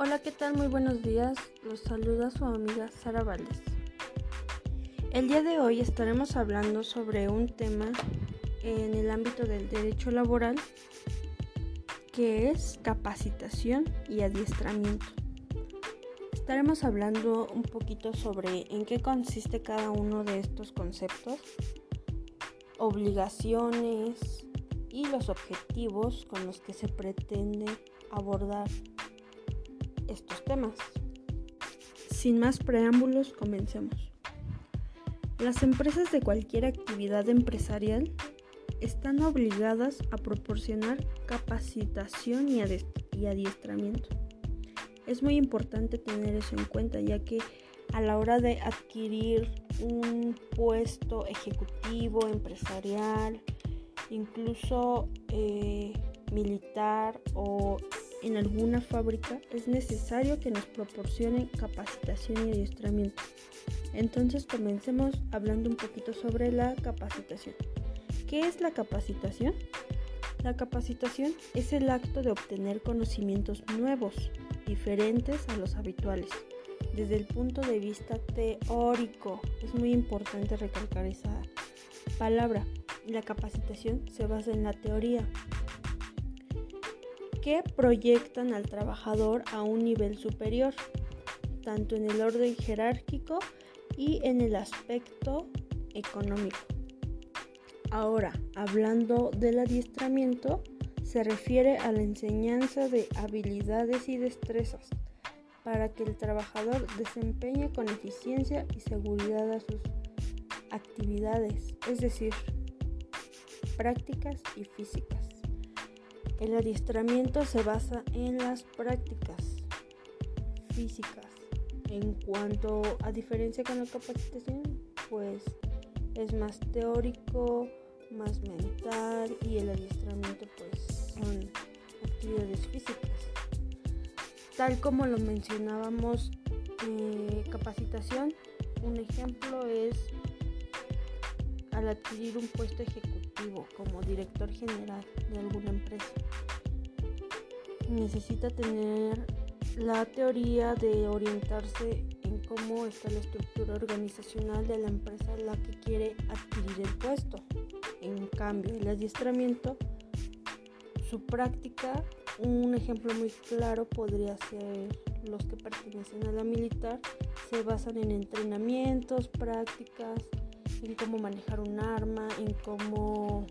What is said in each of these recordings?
Hola, ¿qué tal? Muy buenos días. Los saluda su amiga Sara Valdés. El día de hoy estaremos hablando sobre un tema en el ámbito del derecho laboral que es capacitación y adiestramiento. Estaremos hablando un poquito sobre en qué consiste cada uno de estos conceptos, obligaciones y los objetivos con los que se pretende abordar estos temas. Sin más preámbulos, comencemos. Las empresas de cualquier actividad empresarial están obligadas a proporcionar capacitación y, adiestramiento. Es muy importante tener eso en cuenta ya que a la hora de adquirir un puesto ejecutivo, empresarial, incluso eh, militar o en alguna fábrica, es necesario que nos proporcionen capacitación y adiestramiento. Entonces comencemos hablando un poquito sobre la capacitación. ¿Qué es la capacitación? La capacitación es el acto de obtener conocimientos nuevos, diferentes a los habituales, desde el punto de vista teórico. Es muy importante recalcar esa palabra. La capacitación se basa en la teoría, que proyectan al trabajador a un nivel superior, tanto en el orden jerárquico y en el aspecto económico. Ahora, hablando del adiestramiento, se refiere a la enseñanza de habilidades y destrezas para que el trabajador desempeñe con eficiencia y seguridad a sus actividades, es decir, prácticas y físicas. El adiestramiento se basa en las prácticas físicas. En cuanto a diferencia con la capacitación, pues es más teórico, más mental y el adiestramiento pues son actividades físicas. Tal como lo mencionábamos, eh, capacitación, un ejemplo es al adquirir un puesto ejecutivo como director general de alguna empresa. Necesita tener la teoría de orientarse en cómo está la estructura organizacional de la empresa a la que quiere adquirir el puesto. En cambio, el adiestramiento, su práctica, un ejemplo muy claro podría ser los que pertenecen a la militar, se basan en entrenamientos, prácticas, en cómo manejar un arma, en cómo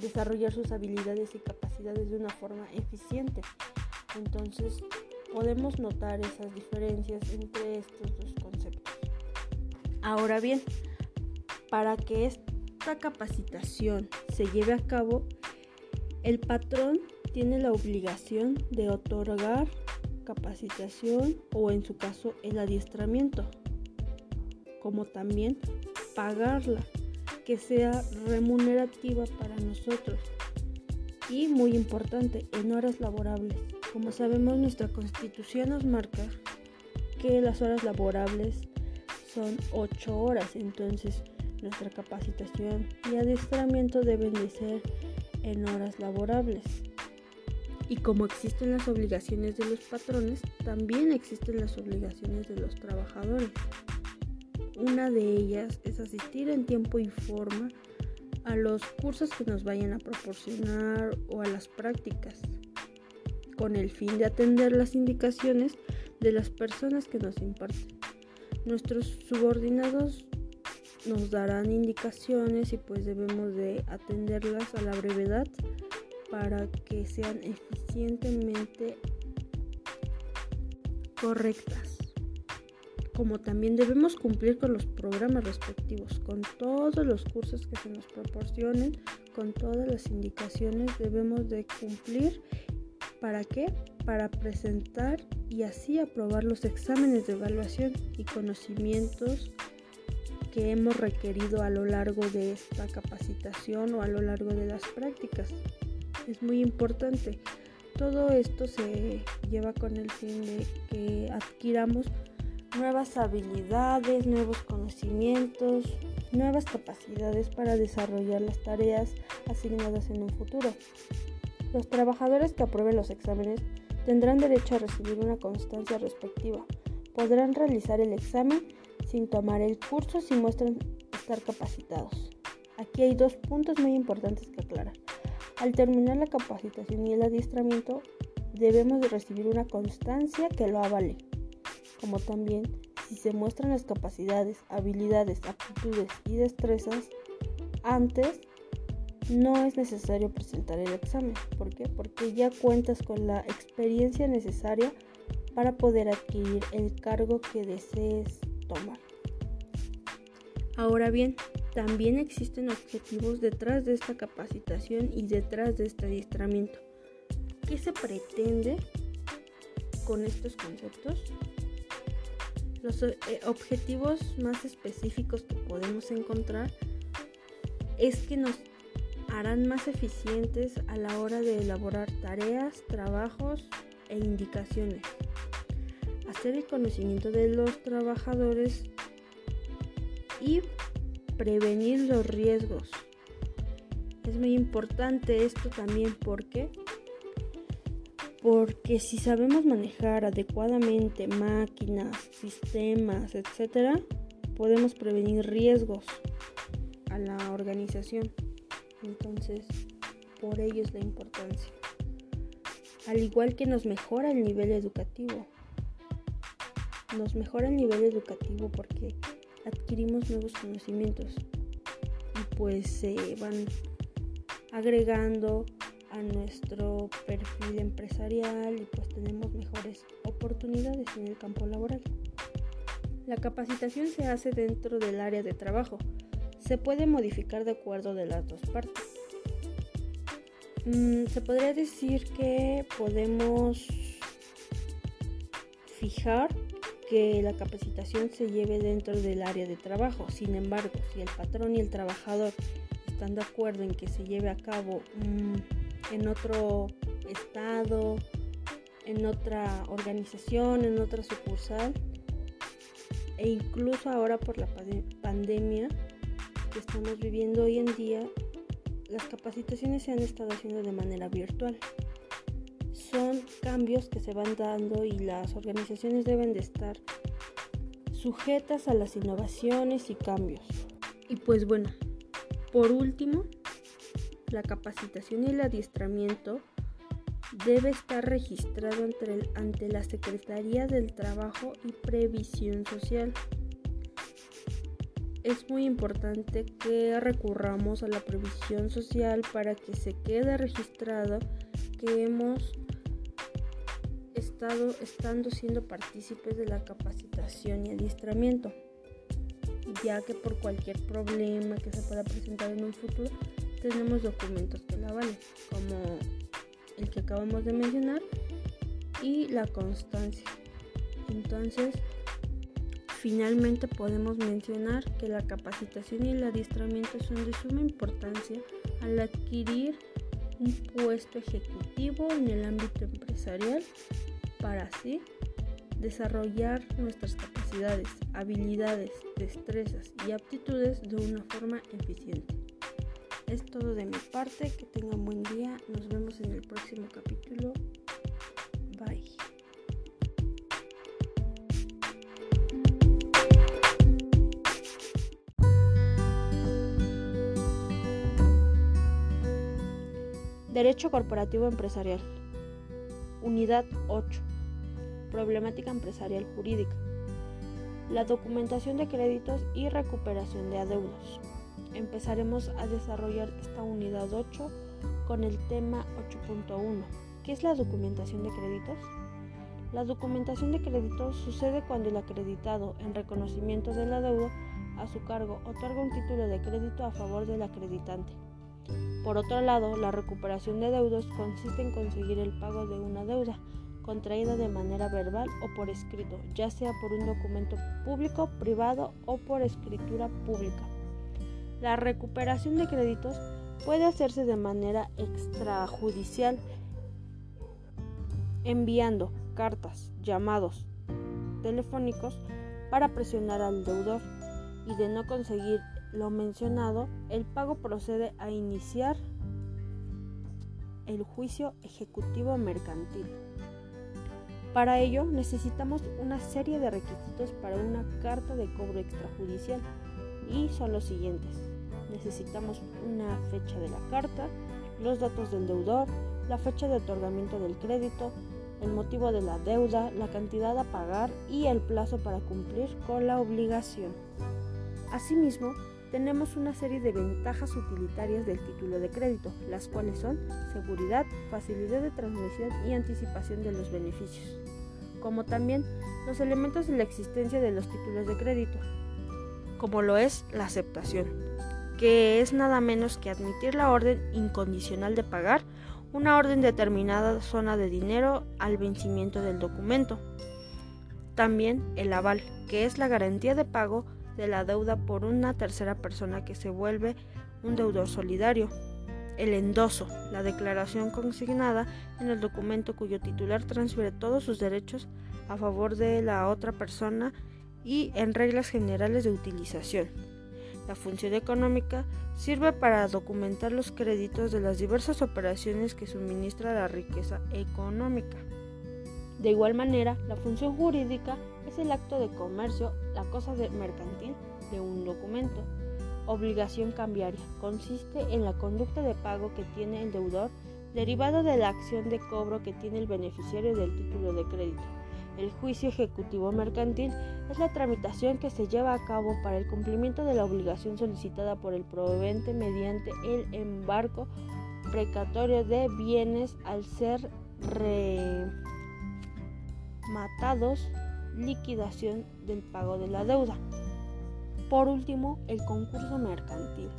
desarrollar sus habilidades y capacidades de una forma eficiente. Entonces podemos notar esas diferencias entre estos dos conceptos. Ahora bien, para que esta capacitación se lleve a cabo, el patrón tiene la obligación de otorgar capacitación o en su caso el adiestramiento, como también pagarla, que sea remunerativa para nosotros. Y muy importante, en horas laborables. Como sabemos, nuestra constitución nos marca que las horas laborables son 8 horas, entonces nuestra capacitación y adiestramiento deben de ser en horas laborables. Y como existen las obligaciones de los patrones, también existen las obligaciones de los trabajadores. Una de ellas es asistir en tiempo y forma a los cursos que nos vayan a proporcionar o a las prácticas, con el fin de atender las indicaciones de las personas que nos imparten. Nuestros subordinados nos darán indicaciones y pues debemos de atenderlas a la brevedad para que sean eficientemente correctas como también debemos cumplir con los programas respectivos, con todos los cursos que se nos proporcionen, con todas las indicaciones debemos de cumplir. ¿Para qué? Para presentar y así aprobar los exámenes de evaluación y conocimientos que hemos requerido a lo largo de esta capacitación o a lo largo de las prácticas. Es muy importante. Todo esto se lleva con el fin de que adquiramos nuevas habilidades, nuevos conocimientos, nuevas capacidades para desarrollar las tareas asignadas en un futuro. Los trabajadores que aprueben los exámenes tendrán derecho a recibir una constancia respectiva. Podrán realizar el examen sin tomar el curso si muestran estar capacitados. Aquí hay dos puntos muy importantes que aclarar. Al terminar la capacitación y el adiestramiento, debemos de recibir una constancia que lo avale, como también si se muestran las capacidades, habilidades, aptitudes y destrezas antes no es necesario presentar el examen. ¿Por qué? Porque ya cuentas con la experiencia necesaria para poder adquirir el cargo que desees tomar. Ahora bien, también existen objetivos detrás de esta capacitación y detrás de este adiestramiento. ¿Qué se pretende con estos conceptos? Los eh, objetivos más específicos que podemos encontrar es que nos harán más eficientes a la hora de elaborar tareas, trabajos e indicaciones. Hacer el conocimiento de los trabajadores y prevenir los riesgos. Es muy importante esto también porque porque si sabemos manejar adecuadamente máquinas, sistemas, etcétera, podemos prevenir riesgos a la organización. Entonces, por ello es la importancia. Al igual que nos mejora el nivel educativo. Nos mejora el nivel educativo porque adquirimos nuevos conocimientos y pues se van agregando a nuestro perfil empresarial y pues tenemos mejores oportunidades en el campo laboral. La capacitación se hace dentro del área de trabajo, se puede modificar de acuerdo de las dos partes. Mm, se podría decir que podemos fijar que la capacitación se lleve dentro del área de trabajo. Sin embargo, si el patrón y el trabajador están de acuerdo en que se lleve a cabo mm, en otro estado, en otra organización, en otra sucursal, e incluso ahora por la pandemia, que estamos viviendo hoy en día, las capacitaciones se han estado haciendo de manera virtual. Son cambios que se van dando y las organizaciones deben de estar sujetas a las innovaciones y cambios. Y pues bueno, por último, la capacitación y el adiestramiento debe estar registrado ante, la Secretaría del Trabajo y Previsión Social. Es muy importante que recurramos a la previsión social para que se quede registrado que hemos estado estando siendo partícipes de la capacitación y adiestramiento, ya que por cualquier problema que se pueda presentar en un futuro tenemos documentos que la valen, como el que acabamos de mencionar y la constancia. Entonces, Finalmente podemos mencionar que la capacitación y el adiestramiento son de suma importancia al adquirir un puesto ejecutivo en el ámbito empresarial para así desarrollar nuestras capacidades, habilidades, destrezas y aptitudes de una forma eficiente. Es todo de mi parte, que tengan buen día, nos vemos en el próximo capítulo. Bye. Derecho Corporativo Empresarial. Unidad 8. Problemática empresarial jurídica. La documentación de créditos y recuperación de adeudos. Empezaremos a desarrollar esta unidad 8 con el tema 8.1. ¿Qué es la documentación de créditos? La documentación de créditos sucede cuando el acreditado, en reconocimiento de la deuda a su cargo, otorga un título de crédito a favor del acreditante por otro lado, la recuperación de deudos consiste en conseguir el pago de una deuda contraída de manera verbal o por escrito, ya sea por un documento público, privado o por escritura pública. La recuperación de créditos puede hacerse de manera extrajudicial, enviando cartas, llamados telefónicos para presionar al deudor y de no conseguir lo mencionado, el pago procede a iniciar el juicio ejecutivo mercantil. Para ello necesitamos una serie de requisitos para una carta de cobro extrajudicial y son los siguientes. Necesitamos una fecha de la carta, los datos del deudor, la fecha de otorgamiento del crédito, el motivo de la deuda, la cantidad a pagar y el plazo para cumplir con la obligación. Asimismo, tenemos una serie de ventajas utilitarias del título de crédito, las cuales son seguridad, facilidad de transmisión y anticipación de los beneficios, como también los elementos de la existencia de los títulos de crédito, como lo es la aceptación, que es nada menos que admitir la orden incondicional de pagar una orden determinada zona de dinero al vencimiento del documento. También el aval, que es la garantía de pago de la deuda por una tercera persona que se vuelve un deudor solidario. El endoso, la declaración consignada en el documento cuyo titular transfiere todos sus derechos a favor de la otra persona y en reglas generales de utilización. La función económica sirve para documentar los créditos de las diversas operaciones que suministra la riqueza económica. De igual manera, la función jurídica es el acto de comercio, la cosa de mercantil de un documento. Obligación cambiaria consiste en la conducta de pago que tiene el deudor derivado de la acción de cobro que tiene el beneficiario del título de crédito. El juicio ejecutivo mercantil es la tramitación que se lleva a cabo para el cumplimiento de la obligación solicitada por el proveente mediante el embarco precatorio de bienes al ser rematados liquidación del pago de la deuda. Por último, el concurso mercantil.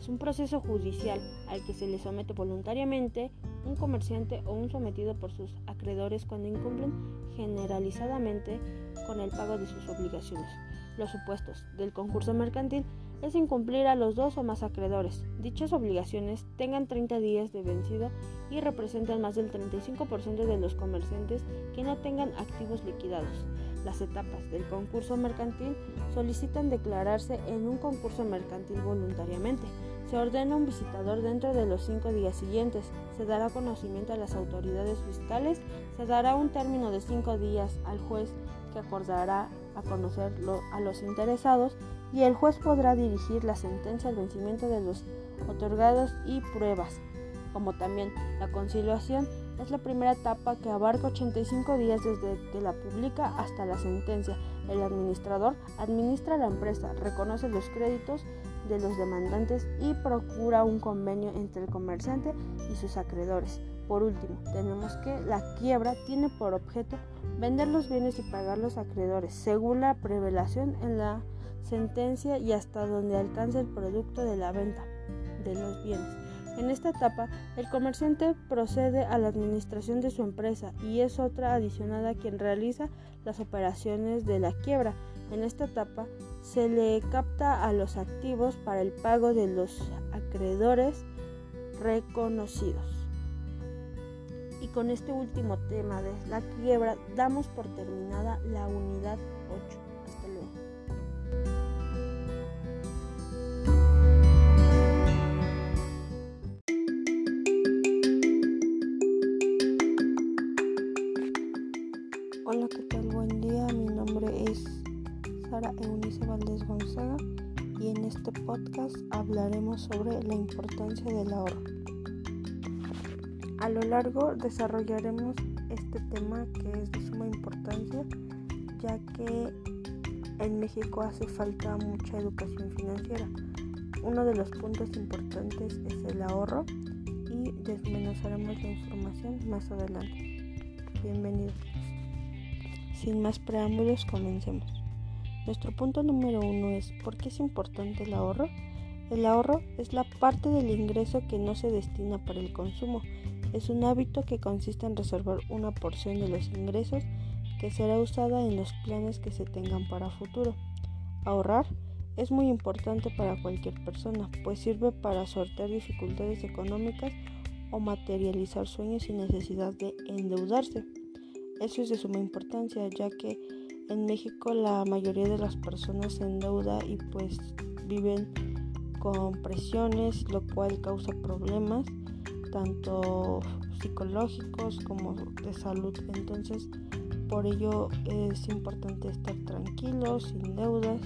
Es un proceso judicial al que se le somete voluntariamente un comerciante o un sometido por sus acreedores cuando incumplen generalizadamente con el pago de sus obligaciones. Los supuestos del concurso mercantil es incumplir a los dos o más acreedores. Dichas obligaciones tengan 30 días de vencido y representan más del 35% de los comerciantes que no tengan activos liquidados. Las etapas del concurso mercantil solicitan declararse en un concurso mercantil voluntariamente. Se ordena un visitador dentro de los cinco días siguientes. Se dará conocimiento a las autoridades fiscales. Se dará un término de cinco días al juez que acordará a conocer a los interesados y el juez podrá dirigir la sentencia al vencimiento de los otorgados y pruebas, como también la conciliación es la primera etapa que abarca 85 días desde que la publica hasta la sentencia. El administrador administra la empresa, reconoce los créditos de los demandantes y procura un convenio entre el comerciante y sus acreedores. Por último, tenemos que la quiebra tiene por objeto vender los bienes y pagar los acreedores, según la prevelación en la sentencia y hasta donde alcance el producto de la venta de los bienes. En esta etapa, el comerciante procede a la administración de su empresa y es otra adicionada quien realiza las operaciones de la quiebra. En esta etapa, se le capta a los activos para el pago de los acreedores reconocidos. Y con este último tema de la quiebra, damos por terminada la unidad 8. Y en este podcast hablaremos sobre la importancia del ahorro. A lo largo desarrollaremos este tema que es de suma importancia ya que en México hace falta mucha educación financiera. Uno de los puntos importantes es el ahorro y desmenuzaremos la información más adelante. Bienvenidos. Sin más preámbulos, comencemos. Nuestro punto número uno es ¿por qué es importante el ahorro? El ahorro es la parte del ingreso que no se destina para el consumo. Es un hábito que consiste en reservar una porción de los ingresos que será usada en los planes que se tengan para futuro. Ahorrar es muy importante para cualquier persona, pues sirve para sortear dificultades económicas o materializar sueños sin necesidad de endeudarse. Eso es de suma importancia, ya que en México la mayoría de las personas se endeuda y pues viven con presiones, lo cual causa problemas tanto psicológicos como de salud. Entonces, por ello es importante estar tranquilos, sin deudas,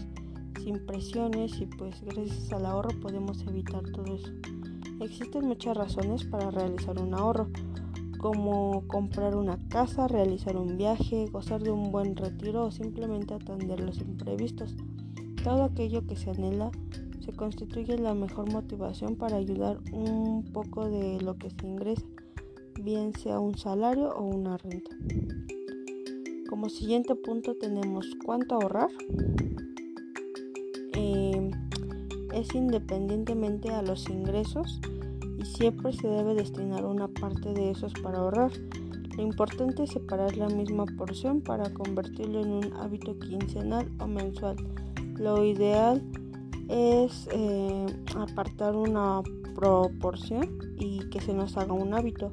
sin presiones y pues gracias al ahorro podemos evitar todo eso. Existen muchas razones para realizar un ahorro, como comprar una casa, realizar un viaje, gozar de un buen retiro o simplemente atender los imprevistos. Todo aquello que se anhela se constituye la mejor motivación para ayudar un poco de lo que se ingresa, bien sea un salario o una renta. Como siguiente punto tenemos cuánto ahorrar. Eh, es independientemente a los ingresos siempre se debe destinar una parte de esos para ahorrar. Lo importante es separar la misma porción para convertirlo en un hábito quincenal o mensual. Lo ideal es eh, apartar una proporción y que se nos haga un hábito,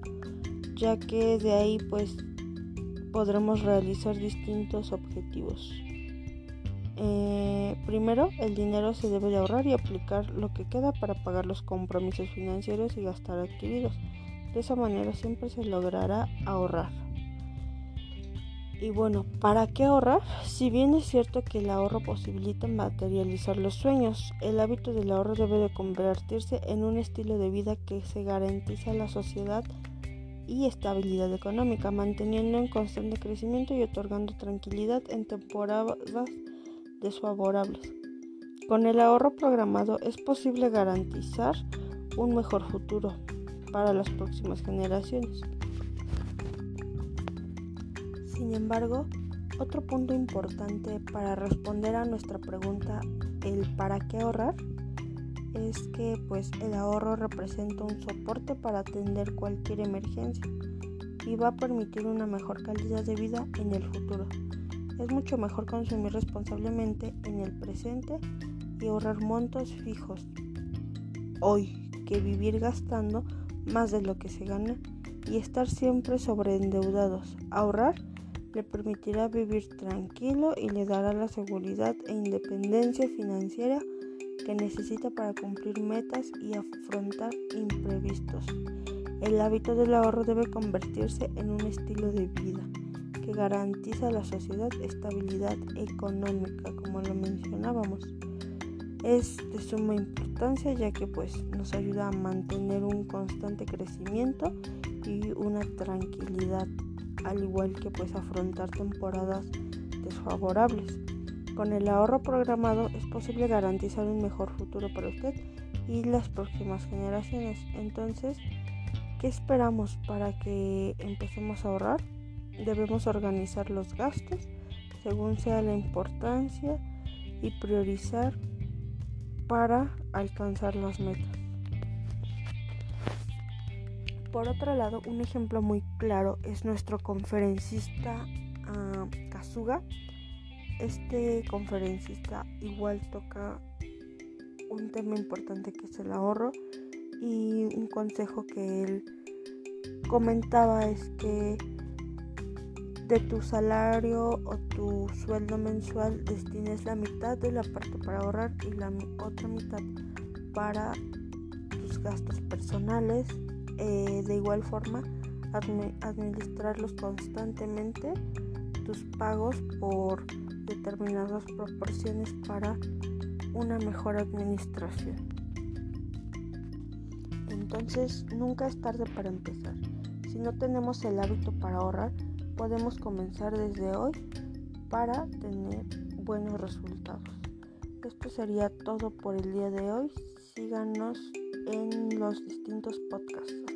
ya que de ahí pues podremos realizar distintos objetivos. Eh, primero, el dinero se debe de ahorrar y aplicar lo que queda para pagar los compromisos financieros y gastar adquiridos. De esa manera siempre se logrará ahorrar. Y bueno, ¿para qué ahorrar? Si bien es cierto que el ahorro posibilita materializar los sueños, el hábito del ahorro debe de convertirse en un estilo de vida que se garantiza a la sociedad y estabilidad económica, manteniendo en constante crecimiento y otorgando tranquilidad en temporadas desfavorables. Con el ahorro programado es posible garantizar un mejor futuro para las próximas generaciones. Sin embargo, otro punto importante para responder a nuestra pregunta, el para qué ahorrar, es que pues el ahorro representa un soporte para atender cualquier emergencia y va a permitir una mejor calidad de vida en el futuro. Es mucho mejor consumir responsablemente en el presente y ahorrar montos fijos hoy que vivir gastando más de lo que se gana y estar siempre sobreendeudados. Ahorrar le permitirá vivir tranquilo y le dará la seguridad e independencia financiera que necesita para cumplir metas y afrontar imprevistos. El hábito del ahorro debe convertirse en un estilo de vida que garantiza a la sociedad estabilidad económica, como lo mencionábamos. Es de suma importancia ya que pues nos ayuda a mantener un constante crecimiento y una tranquilidad, al igual que pues afrontar temporadas desfavorables. Con el ahorro programado es posible garantizar un mejor futuro para usted y las próximas generaciones. Entonces, ¿qué esperamos para que empecemos a ahorrar? Debemos organizar los gastos según sea la importancia y priorizar para alcanzar las metas. Por otro lado, un ejemplo muy claro es nuestro conferencista uh, este conferencista igual toca un tema importante que es el ahorro y un consejo que él comentaba es que de tu salario o tu sueldo mensual destines la mitad de la parte para ahorrar y la otra mitad para tus gastos personales. Eh, de igual forma, administrarlos constantemente, tus pagos por determinadas proporciones para una mejor administración. Entonces, nunca es tarde para empezar. Si no tenemos el hábito para ahorrar, podemos comenzar desde hoy para tener buenos resultados. Esto sería todo por el día de hoy. Síganos en los distintos podcasts.